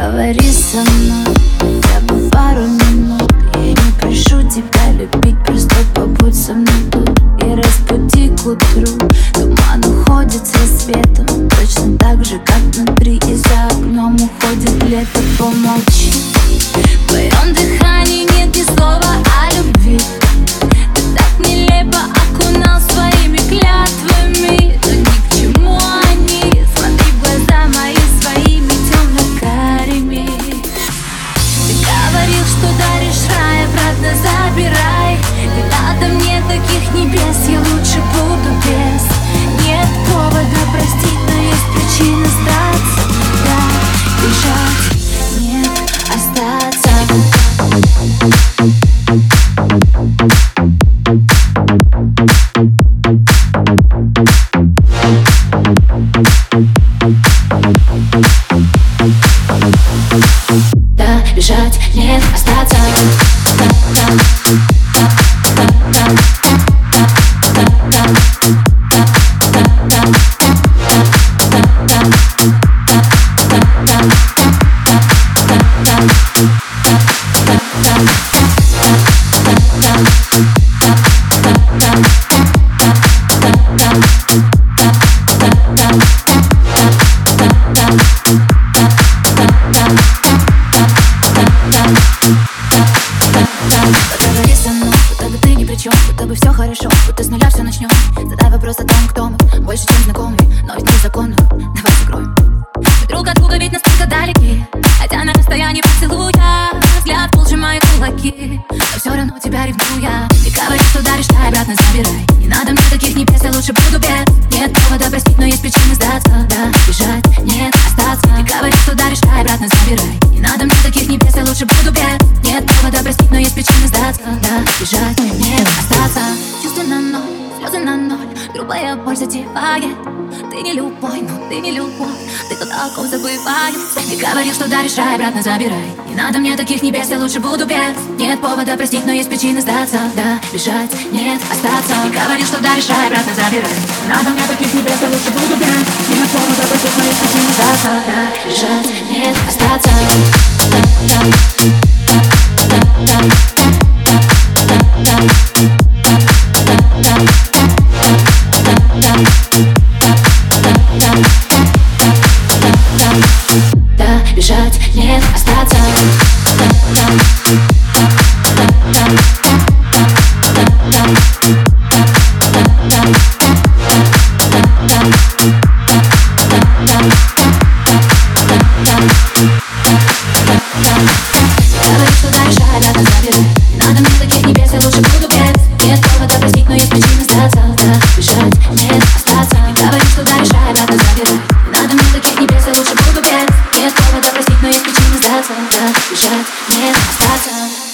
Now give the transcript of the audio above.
Говори со мной хотя бы пару минут. Я не прошу тебя любить, просто побудь со мной тут И разбуди к утру. Туман уходит с рассветом Точно так же, как внутри. И за окном уходит лето Помолчи. В твоем дыхании нет ни слова о любви Сбежать, нет, остаться Поговори со мной, будто бы ты ни при чем Будто бы все хорошо, будто с нуля все начнем Задай вопрос о том, кто мы Больше, чем знакомые, но ведь незаконно. Давай закроем. Друг от друга ведь настолько далеки Хотя на расстоянии поцелуя Взгляд пол сжимает кулаки. Но все равно тебя ревную я Ты говоришь, что даришь, дай обратно забирай. Не надо мне таких небес, я лучше буду без. Нет повода простить, но есть причины повода простить, но есть причины сдаться Да, бежать, нет, остаться. Чувства на ноль, слезы на ноль. Грубая боль затевает. Ты не любой, но ты не любовь. Ты тот, о ком забываю Ты говорил, что даришь рай, обратно забирай. Не надо мне таких небес, я лучше буду без Нет повода простить, но есть причины сдаться Да, бежать, нет, остаться. Ты говорил, что даришь рай, обратно забирай. Не надо мне таких небес, я лучше буду без Нет повода простить, но есть причины сдаться Да, бежать, нет, остаться. Да, да, Never stop.